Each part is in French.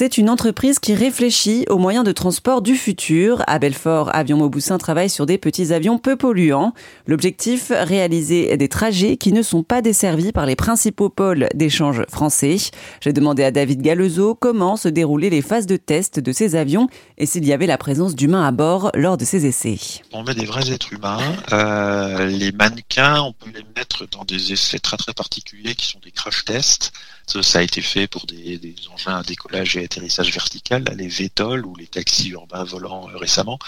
C'est une entreprise qui réfléchit aux moyens de transport du futur. À Belfort, Avion Mauboussin travaille sur des petits avions peu polluants. L'objectif, réaliser des trajets qui ne sont pas desservis par les principaux pôles d'échange français. J'ai demandé à David Galezo comment se déroulaient les phases de test de ces avions et s'il y avait la présence d'humains à bord lors de ces essais. On met des vrais êtres humains. Euh, les mannequins, on peut les mettre dans des essais très très particuliers qui sont des crash tests. Ça, a été fait pour des, engins à décollage et atterrissage vertical, les VTOL ou les taxis urbains volants euh, récemment,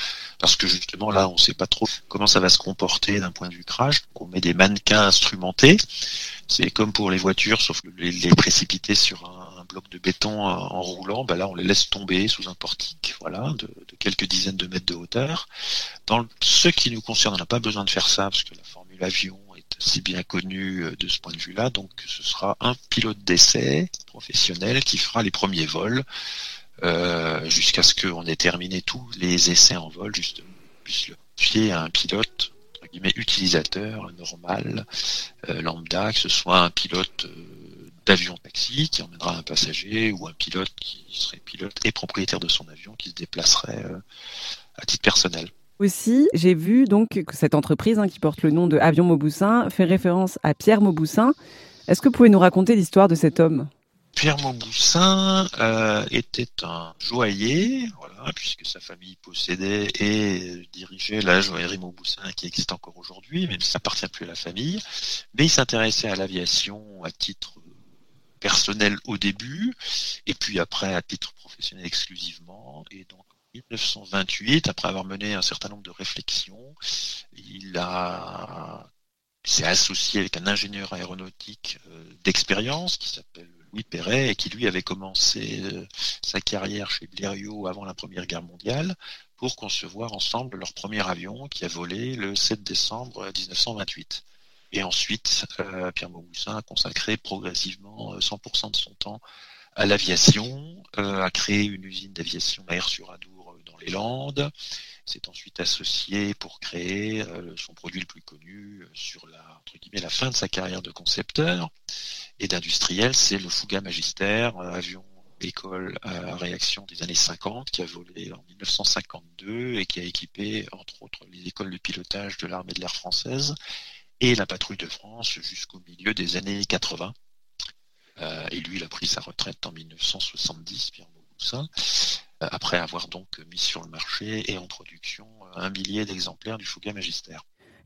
parce que justement là, on ne sait pas trop comment ça va se comporter d'un point de vue crash. on met des mannequins instrumentés. C'est comme pour les voitures, sauf que les, les précipiter sur un, bloc de béton en roulant, ben là on les laisse tomber sous un portique, voilà, de quelques dizaines de mètres de hauteur. Dans ce qui nous concerne, on n'a pas besoin de faire ça parce que la formule avion si bien connu euh, de ce point de vue-là. Donc ce sera un pilote d'essai professionnel qui fera les premiers vols euh, jusqu'à ce qu'on ait terminé tous les essais en vol, justement, puisse le confier à un pilote entre guillemets utilisateur normal, euh, lambda, que ce soit un pilote d'avion taxi qui emmènera un passager ou un pilote qui serait pilote et propriétaire de son avion qui se déplacerait à titre personnel. Aussi, j'ai vu donc que cette entreprise hein, qui porte le nom de Avion Mauboussin fait référence à Pierre Mauboussin. Est-ce que vous pouvez nous raconter l'histoire de cet homme? Pierre Mauboussin euh, était un joaillier, puisque sa famille possédait et dirigeait la joaillerie Mauboussin qui existe encore aujourd'hui, même si ça appartient plus à la famille. Mais il s'intéressait à l'aviation à titre personnel au début, et puis après à titre professionnel exclusivement. 1928, après avoir mené un certain nombre de réflexions, il s'est associé avec un ingénieur aéronautique euh, d'expérience qui s'appelle Louis Perret et qui lui avait commencé euh, sa carrière chez Blériot avant la Première Guerre mondiale pour concevoir ensemble leur premier avion qui a volé le 7 décembre 1928. Et ensuite, euh, Pierre Mauboussin a consacré progressivement 100% de son temps à l'aviation, a créé une usine d'aviation air sur Adour les. C'est ensuite associé pour créer euh, son produit le plus connu euh, sur la, entre guillemets, la fin de sa carrière de concepteur et d'industriel, c'est le Fouga Magister, euh, avion école à réaction des années 50 qui a volé en 1952 et qui a équipé entre autres les écoles de pilotage de l'armée de l'air française et la patrouille de France jusqu'au milieu des années 80. et lui, il a pris sa retraite en 1970, Pierre Mauboussin après avoir donc mis sur le marché et en production un millier d'exemplaires du Fouga Magister.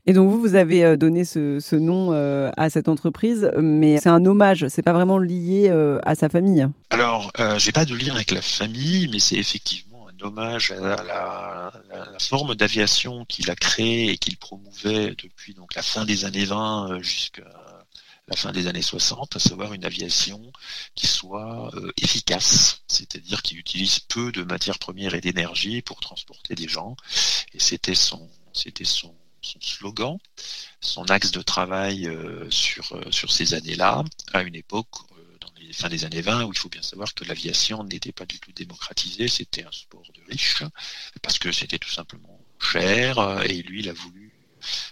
Et donc vous, vous avez euh, donné ce, nom euh, à cette entreprise, mais c'est un hommage, c'est pas vraiment lié euh, à sa famille. Alors, j'ai pas de lien avec la famille, mais c'est effectivement un hommage à la, la forme d'aviation qu'il a créée et qu'il promouvait depuis donc la fin des années 20 jusqu'à la fin des années 60, à savoir une aviation qui soit euh, efficace, c'est-à-dire qui utilise peu de matières premières et d'énergie pour transporter des gens. Et c'était son, slogan, son axe de travail euh, sur, euh, sur ces années-là, à une époque dans les fins des années 20 où il faut bien savoir que l'aviation n'était pas du tout démocratisée, c'était un sport de riches, parce que c'était tout simplement cher, et lui, il a voulu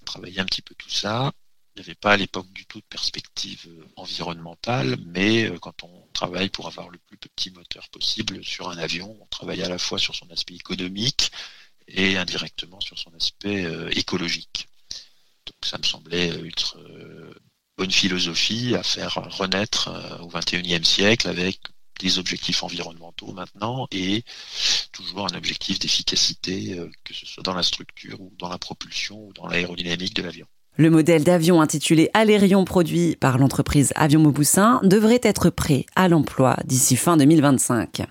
travailler un petit peu tout ça il n'y avait pas à l'époque du tout de perspective euh, environnementale, mais euh, quand on travaille pour avoir le plus petit moteur possible sur un avion, on travaille à la fois sur son aspect économique et indirectement sur son aspect euh, écologique. Donc ça me semblait être bonne philosophie à faire renaître au XXIe siècle avec des objectifs environnementaux maintenant et toujours un objectif d'efficacité, que ce soit dans la structure ou dans la propulsion ou dans l'aérodynamique de l'avion. Le modèle d'avion intitulé Alérion produit par l'entreprise Avion Mauboussin devrait être prêt à l'emploi d'ici fin 2025.